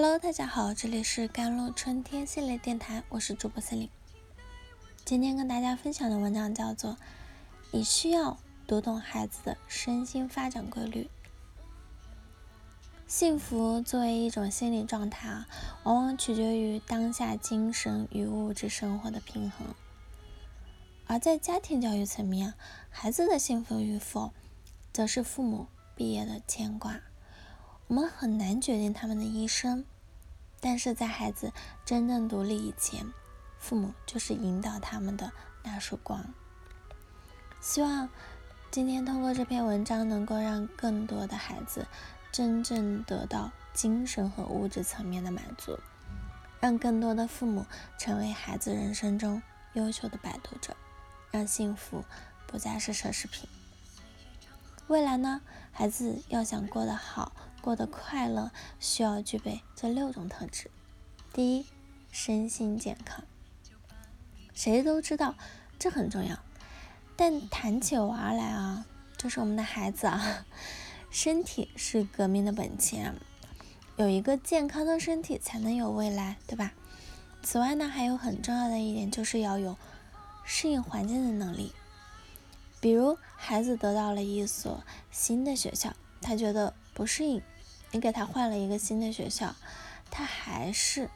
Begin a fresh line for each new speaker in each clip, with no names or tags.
Hello，大家好，这里是甘露春天系列电台，我是主播森林。今天跟大家分享的文章叫做《你需要读懂孩子的身心发展规律》。幸福作为一种心理状态啊，往往取决于当下精神与物质生活的平衡。而在家庭教育层面，孩子的幸福与否，则是父母毕业的牵挂。我们很难决定他们的一生，但是在孩子真正独立以前，父母就是引导他们的那束光。希望今天通过这篇文章，能够让更多的孩子真正得到精神和物质层面的满足，让更多的父母成为孩子人生中优秀的摆渡者，让幸福不再是奢侈品。未来呢，孩子要想过得好。过得快乐需要具备这六种特质。第一，身心健康。谁都知道这很重要，但谈起娃来啊，就是我们的孩子啊，身体是革命的本钱。有一个健康的身体，才能有未来，对吧？此外呢，还有很重要的一点，就是要有适应环境的能力。比如，孩子得到了一所新的学校，他觉得。不适应，你给他换了一个新的学校，他还是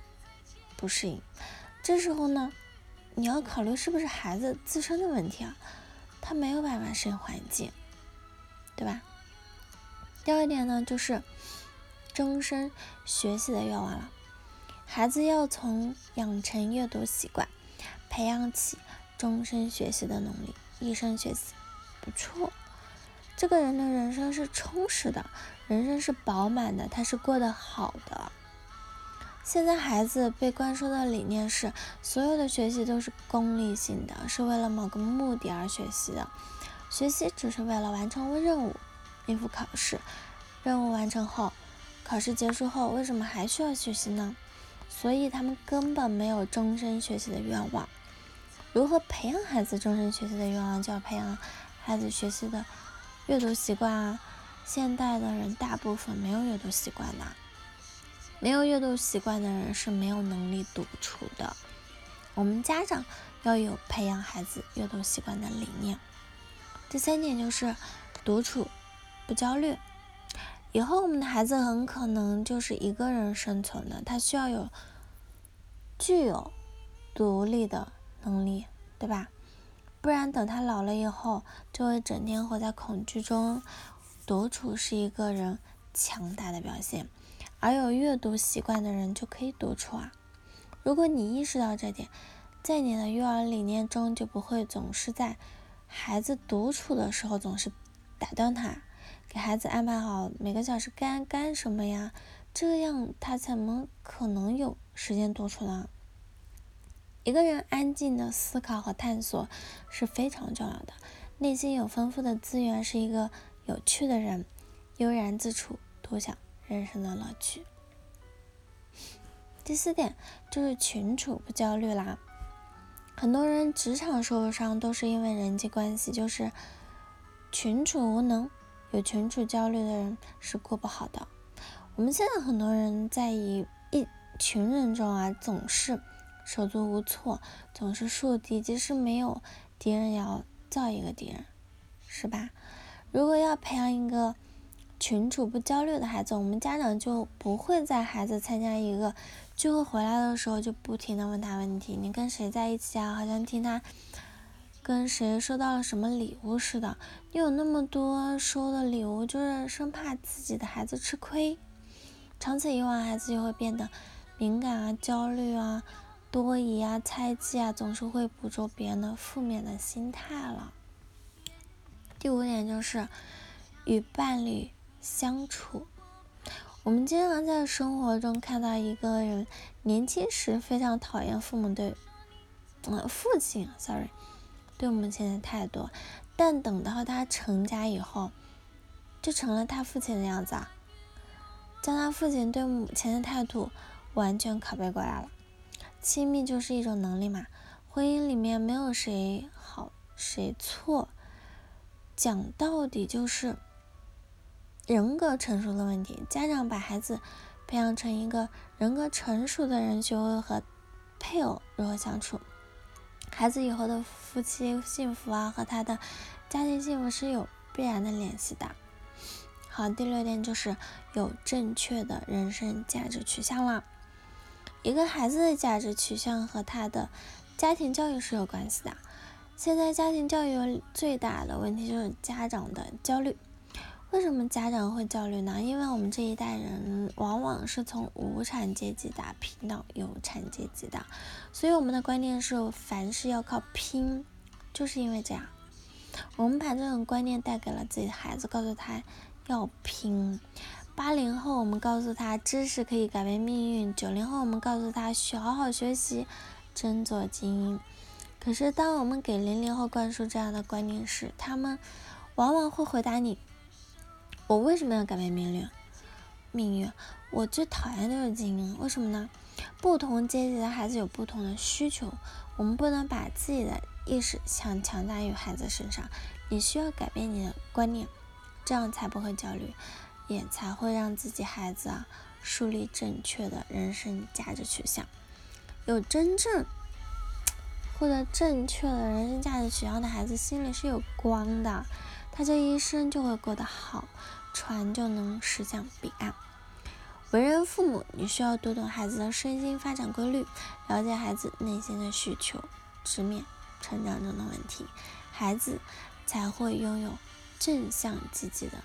不适应。这时候呢，你要考虑是不是孩子自身的问题啊？他没有办法适应环境，对吧？第二点呢，就是终身学习的愿望了。孩子要从养成阅读习惯，培养起终身学习的能力，一生学习，不错。这个人的人生是充实的，人生是饱满的，他是过得好的。现在孩子被灌输的理念是，所有的学习都是功利性的，是为了某个目的而学习的，学习只是为了完成任务，应付考试。任务完成后，考试结束后，为什么还需要学习呢？所以他们根本没有终身学习的愿望。如何培养孩子终身学习的愿望？就要培养孩子学习的。阅读习惯啊，现代的人大部分没有阅读习惯的，没有阅读习惯的人是没有能力独处的。我们家长要有培养孩子阅读习惯的理念。第三点就是独处不焦虑。以后我们的孩子很可能就是一个人生存的，他需要有具有独立的能力，对吧？不然，等他老了以后，就会整天活在恐惧中。独处是一个人强大的表现，而有阅读习惯的人就可以独处啊。如果你意识到这点，在你的育儿理念中就不会总是在孩子独处的时候总是打断他，给孩子安排好每个小时该干什么呀，这样他怎么可能有时间独处呢？一个人安静的思考和探索是非常重要的。内心有丰富的资源，是一个有趣的人，悠然自处，独享人生的乐趣。第四点就是群处不焦虑啦。很多人职场受伤都是因为人际关系，就是群处无能，有群处焦虑的人是过不好的。我们现在很多人在一一群人中啊，总是。手足无措，总是树敌，即使没有敌人，也要造一个敌人，是吧？如果要培养一个群处不焦虑的孩子，我们家长就不会在孩子参加一个聚会回来的时候，就不停的问他问题。你跟谁在一起啊？好像听他跟谁收到了什么礼物似的。你有那么多收的礼物，就是生怕自己的孩子吃亏。长此以往，孩子就会变得敏感啊，焦虑啊。多疑啊，猜忌啊，总是会捕捉别人的负面的心态了。第五点就是与伴侣相处。我们经常在生活中看到一个人年轻时非常讨厌父母对，嗯，父亲，sorry，对母亲的态度，但等到他成家以后，就成了他父亲的样子啊，将他父亲对母亲的态度完全拷贝过来了。亲密就是一种能力嘛，婚姻里面没有谁好谁错，讲到底就是人格成熟的问题。家长把孩子培养成一个人格成熟的人，学会和配偶如何相处。孩子以后的夫妻幸福啊，和他的家庭幸福是有必然的联系的。好，第六点就是有正确的人生价值取向了。一个孩子的价值取向和他的家庭教育是有关系的。现在家庭教育最大的问题就是家长的焦虑。为什么家长会焦虑呢？因为我们这一代人往往是从无产阶级打拼到有产阶级的，所以我们的观念是凡事要靠拼。就是因为这样，我们把这种观念带给了自己的孩子，告诉他要拼。八零后我们告诉他知识可以改变命运，九零后我们告诉他学好好学习，争做精英。可是当我们给零零后灌输这样的观念时，他们往往会回答你。我为什么要改变命运？命运，我最讨厌的就是精英。为什么呢？不同阶级的孩子有不同的需求，我们不能把自己的意识强强加于孩子身上。你需要改变你的观念，这样才不会焦虑，也才会让自己孩子啊树立正确的人生价值取向。有真正获得正确的人生价值取向的孩子，心里是有光的，他这一生就会过得好。船就能驶向彼岸。为人父母，你需要读懂孩子的身心发展规律，了解孩子内心的需求，直面成长中的问题，孩子才会拥有正向积极的